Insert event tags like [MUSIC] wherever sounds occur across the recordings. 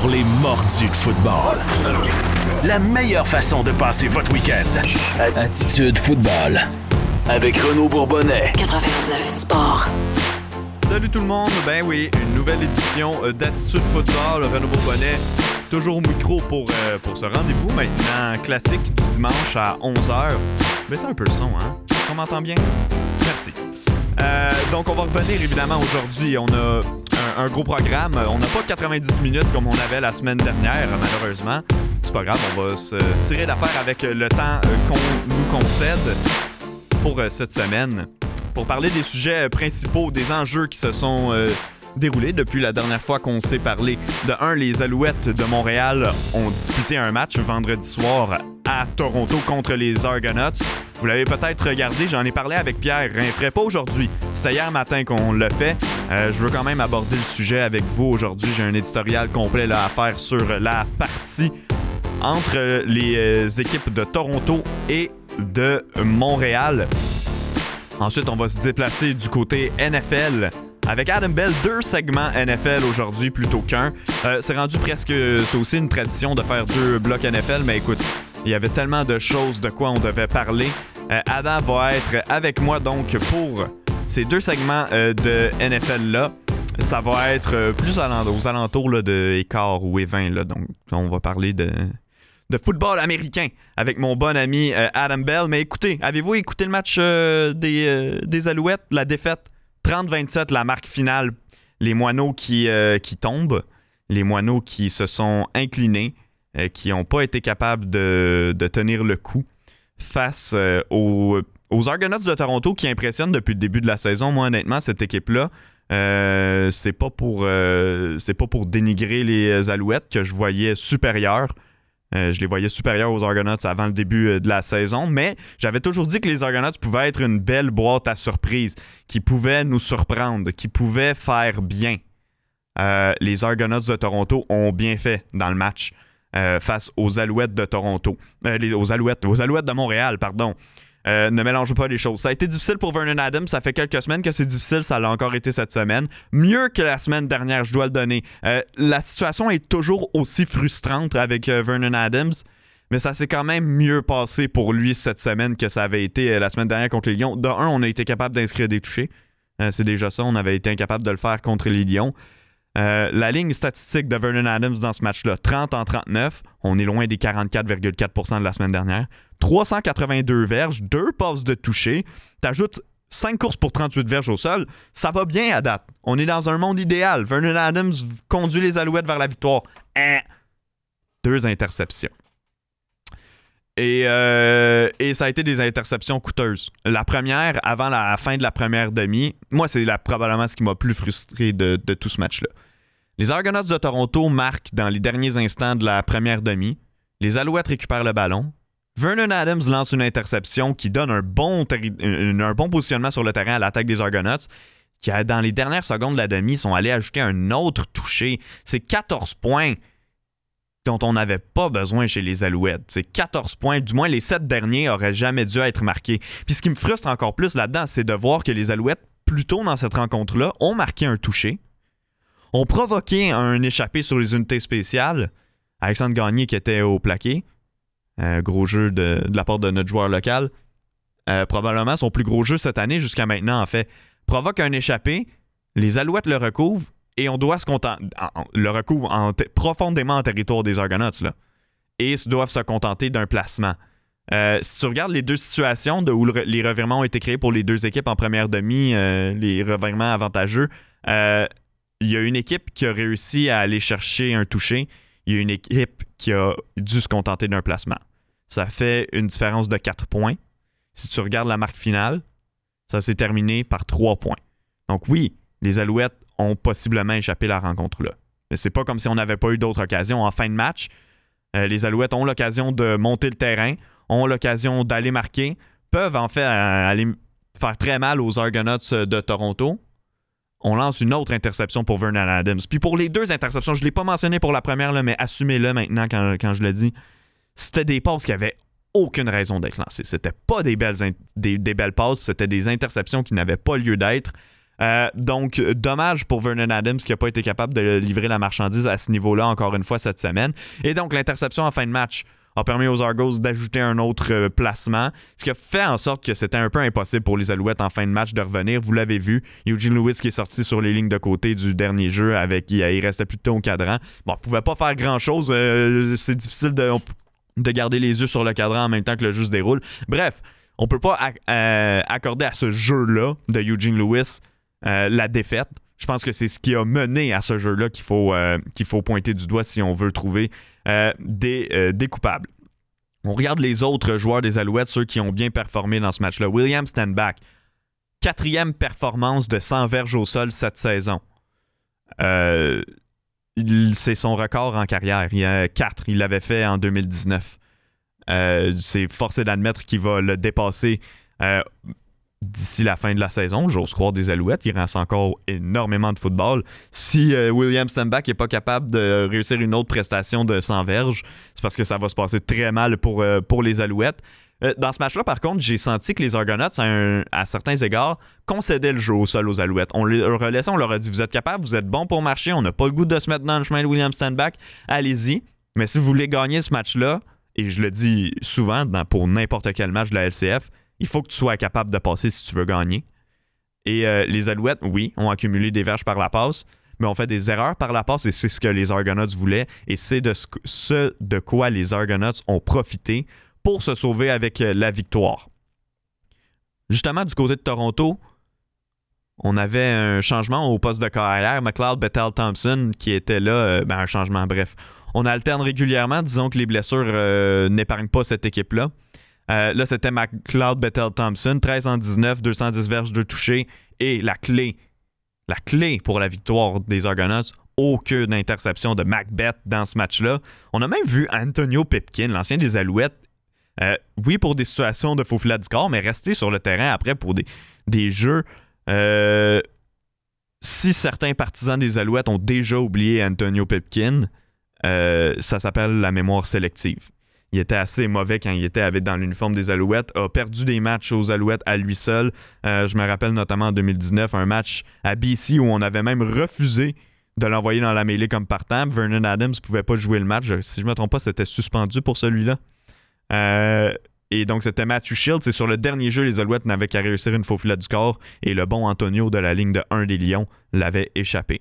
pour les mordus de football. La meilleure façon de passer votre week-end. Attitude Football. Avec Renaud Bourbonnais. 99 Sport. Salut tout le monde, ben oui, une nouvelle édition euh, d'Attitude Football, Renaud Bourbonnais, toujours au micro pour, euh, pour ce rendez-vous maintenant classique du dimanche à 11h. Mais c'est un peu le son, hein? On m'entend bien? Merci. Euh, donc on va revenir évidemment aujourd'hui, on a un, gros programme, on n'a pas 90 minutes comme on avait la semaine dernière malheureusement. C'est pas grave, on va se tirer d'affaire avec le temps euh, qu'on nous concède pour euh, cette semaine pour parler des sujets principaux, des enjeux qui se sont euh, déroulés depuis la dernière fois qu'on s'est parlé. De un, les Alouettes de Montréal ont disputé un match vendredi soir à Toronto contre les Argonauts. Vous l'avez peut-être regardé, j'en ai parlé avec Pierre Rinfray, pas aujourd'hui, c'est hier matin qu'on l'a fait. Euh, je veux quand même aborder le sujet avec vous aujourd'hui. J'ai un éditorial complet là, à faire sur la partie entre les euh, équipes de Toronto et de Montréal. Ensuite, on va se déplacer du côté NFL. Avec Adam Bell, deux segments NFL aujourd'hui plutôt qu'un. Euh, c'est rendu presque, c'est aussi une tradition de faire deux blocs NFL, mais écoute, il y avait tellement de choses de quoi on devait parler. Adam va être avec moi donc pour ces deux segments euh, de NFL-là. Ça va être euh, plus aux alentours là, de écart ou et20. Là, donc, on va parler de, de football américain avec mon bon ami euh, Adam Bell. Mais écoutez, avez-vous écouté le match des, des Alouettes, la défaite 30-27, la marque finale, les moineaux qui, qui tombent, les moineaux qui se sont inclinés, qui n'ont pas été capables de, de tenir le coup face aux, aux Argonauts de Toronto qui impressionnent depuis le début de la saison. Moi, honnêtement, cette équipe-là, euh, c'est pas pour euh, c'est pas pour dénigrer les Alouettes que je voyais supérieures. Euh, je les voyais supérieurs aux Argonauts avant le début de la saison, mais j'avais toujours dit que les Argonauts pouvaient être une belle boîte à surprise, qui pouvaient nous surprendre, qui pouvaient faire bien. Les Argonauts de Toronto ont bien fait dans le match face aux Alouettes de Toronto. Aux Alouettes, aux Alouettes de Montréal, pardon. Euh, ne mélange pas les choses. Ça a été difficile pour Vernon Adams. Ça fait quelques semaines que c'est difficile. Ça l'a encore été cette semaine. Mieux que la semaine dernière, je dois le donner. Euh, la situation est toujours aussi frustrante avec euh, Vernon Adams. Mais ça s'est quand même mieux passé pour lui cette semaine que ça avait été la semaine dernière contre les Lions. De un, on a été capable d'inscrire des touchés. C'est déjà ça. On avait été incapable de le faire contre les Lions. Euh, la ligne statistique de Vernon Adams dans ce match-là, 30 en 39. On est loin des 44,4% de la semaine dernière. 382 verges, 2 passes de toucher. T'ajoutes 5 courses pour 38 verges au sol. Ça va bien à date. On est dans un monde idéal. Vernon Adams conduit les Alouettes vers la victoire. Hein? Deux interceptions. Et, euh, ça a été des interceptions coûteuses. La première, avant la fin de la première demi, moi, c'est probablement ce qui m'a plus frustré de, de tout ce match-là. Les Argonauts de Toronto marquent dans les derniers instants de la première demi. Les Alouettes récupèrent le ballon. Vernon Adams lance une interception qui donne un bon, positionnement sur le terrain à l'attaque des Argonauts, qui, dans les dernières secondes de la demi, sont allés ajouter un autre touché. C'est 14 points dont on n'avait pas besoin chez les Alouettes. C'est 14 points, du moins les 7 derniers auraient jamais dû être marqués. Puis ce qui me frustre encore plus là-dedans, c'est de voir que les Alouettes, plus tôt dans cette rencontre-là, ont marqué un touché, ont provoqué un échappé sur les unités spéciales. Alexandre Gagné qui était au plaqué. Euh, gros jeu de, la part de notre joueur local. Euh, probablement son plus gros jeu cette année jusqu'à maintenant, en fait. Provoque un échappé, les Alouettes le recouvrent et on doit se contenter. Le recouvre profondément en territoire des Argonauts, là. Et ils doivent se contenter d'un placement. Euh, si tu regardes les deux situations où les revirements ont été créés pour les deux équipes en première demi, les revirements avantageux, il y a une équipe qui a réussi à aller chercher un touché. Il y a une équipe qui a dû se contenter d'un placement. Ça fait une différence de 4 points. Si tu regardes la marque finale, ça s'est terminé par 3 points. Donc oui, les Alouettes ont possiblement échappé la rencontre là. Mais c'est pas comme si on n'avait pas eu d'autres occasions. En fin de match, euh, les Alouettes ont l'occasion de monter le terrain, ont l'occasion d'aller marquer, peuvent en fait euh, aller faire très mal aux Argonauts euh, de Toronto. On lance une autre interception pour Vernon Adams. Puis pour les deux interceptions, je ne l'ai pas mentionné pour la première, mais assumez-le maintenant quand, je le dis. C'était des passes qui avaient aucune raison d'être lancées. C'était pas des belles, des, des passes, c'était des interceptions qui n'avaient pas lieu d'être. Euh, donc, dommage pour Vernon Adams qui n'a pas été capable de livrer la marchandise à ce niveau-là encore une fois cette semaine. Et donc, l'interception en fin de match a permis aux Argos d'ajouter un autre euh, placement, ce qui a fait en sorte que c'était un peu impossible pour les Alouettes en fin de match de revenir. Vous l'avez vu, Eugene Lewis qui est sorti sur les lignes de côté du dernier jeu avec il, restait plus de au cadran. Bon, on pouvait pas faire grand-chose, euh, c'est difficile de, de garder les yeux sur le cadran en même temps que le jeu se déroule. Bref, on peut pas accorder à ce jeu-là de Eugene Lewis euh, la défaite. Je pense que c'est ce qui a mené à ce jeu-là qu'il faut, euh, faut pointer du doigt si on veut trouver euh, des, des, coupables. On regarde les autres joueurs des Alouettes, ceux qui ont bien performé dans ce match-là. William Stanback, quatrième performance de 100 verges au sol cette saison. c'est son record en carrière. Il y a 4. Il l'avait fait en 2019. c'est forcé d'admettre qu'il va le dépasser d'ici la fin de la saison. J'ose croire des Alouettes. Il reste encore énormément de football. Si euh, William Sembach n'est pas capable de réussir une autre prestation de 100 verges, c'est parce que ça va se passer très mal pour, euh, les Alouettes. Euh, dans ce match-là, par contre, j'ai senti que les Argonauts, à, certains égards, concédaient le jeu au sol aux Alouettes. On leur relaissait, on leur a dit Vous êtes capable, vous êtes bon pour marcher, on n'a pas le goût de se mettre dans le chemin de William Stanback, allez-y. Mais si vous voulez gagner ce match-là, et je le dis souvent pour n'importe quel match de la LCF, il faut que tu sois capable de passer si tu veux gagner. Et euh, les Alouettes, oui, ont accumulé des verges par la passe, mais ont fait des erreurs par la passe et c'est ce que les Argonauts voulaient et c'est de ce, de quoi les Argonauts ont profité pour se sauver avec euh, la victoire. Justement, du côté de Toronto, on avait un changement au poste de carrière. McLeod Bethel Thompson qui était là, euh, ben, un changement, bref. On alterne régulièrement, disons que les blessures n'épargnent pas cette équipe-là. Euh, là, c'était McLeod Bethel Thompson, 13 en 19, 210 verges, de toucher. Et la clé, la clé pour la victoire des Argonauts, aucune interception de Macbeth dans ce match-là. On a même vu Antonio Pipkin, l'ancien des Alouettes, euh, oui, pour des situations de faux du corps, mais rester sur le terrain après pour des, des jeux. Euh, si certains partisans des Alouettes ont déjà oublié Antonio Pipkin, ça s'appelle la mémoire sélective il était assez mauvais quand il était dans l'uniforme des Alouettes, a perdu des matchs aux Alouettes à lui seul. Euh, je me rappelle notamment en 2019 un match à BC où on avait même refusé de l'envoyer dans la mêlée comme partant. Vernon Adams ne pouvait pas jouer le match. Si je ne me trompe pas, c'était suspendu pour celui-là. Euh, et donc, c'était Matthew Shields. Et sur le dernier jeu, les Alouettes n'avaient qu'à réussir une faux filet du corps. Et le bon Antonio de la ligne de 1 des Lions l'avait échappé.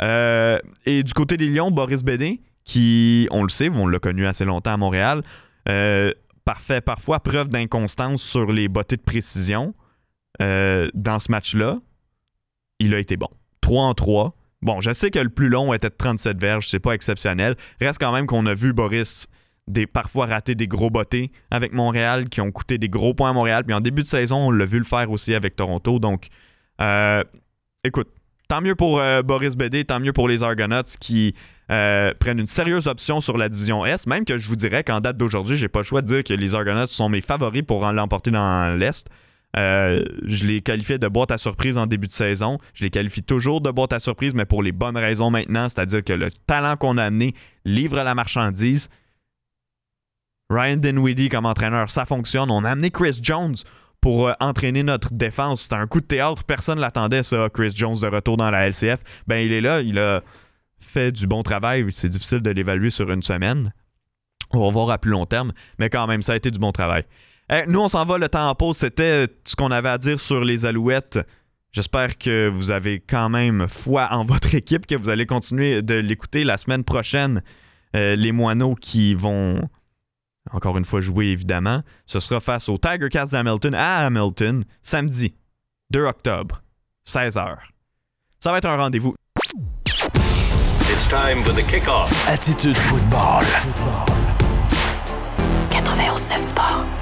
Euh, et du côté des Lions, Boris Bédé, qui, on le sait, on l'a connu assez longtemps à Montréal, euh, parfois preuve d'inconstance sur les bottées de précision. Euh, dans ce match-là, il a été bon. 3 en 3. Bon, je sais que le plus long était de 37 verges, c'est pas exceptionnel. Reste quand même qu'on a vu Boris parfois rater des gros bottés avec Montréal qui ont coûté des gros points à Montréal. Puis en début de saison, on l'a vu le faire aussi avec Toronto. Donc, euh, écoute, tant mieux pour Boris Bédé, tant mieux pour les Argonauts qui euh, prennent une sérieuse option sur la division S, même que je vous dirais qu'en date d'aujourd'hui, j'ai pas le choix de dire que les Argonauts sont mes favoris pour l'emporter dans l'Est. Euh, je les qualifiais de boîte à surprise en début de saison. Je les qualifie toujours de boîte à surprise, mais pour les bonnes raisons maintenant, c'est-à-dire que le talent qu'on a amené livre la marchandise. Ryan Dinwiddie comme entraîneur, ça fonctionne. On a amené Chris Jones pour euh, entraîner notre défense. C'était un coup de théâtre. Personne ne l'attendait, ça, Chris Jones de retour dans la LCF. Ben, il est là. Il a fait du bon travail. C'est difficile de l'évaluer sur une semaine. On va voir à plus long terme, mais quand même, ça a été du bon travail. nous, on s'en va le temps en pause. C'était ce qu'on avait à dire sur les Alouettes. J'espère que vous avez quand même foi en [LAUGHS] votre équipe, que vous allez continuer de l'écouter la semaine prochaine. Euh, les moineaux qui vont encore une fois jouer évidemment. Ce sera face au Tiger Cast d'Hamilton à Hamilton samedi 2 octobre, 16h. Ça va être un rendez-vous It's time for the kickoff. Attitude football. 91 9 Sport.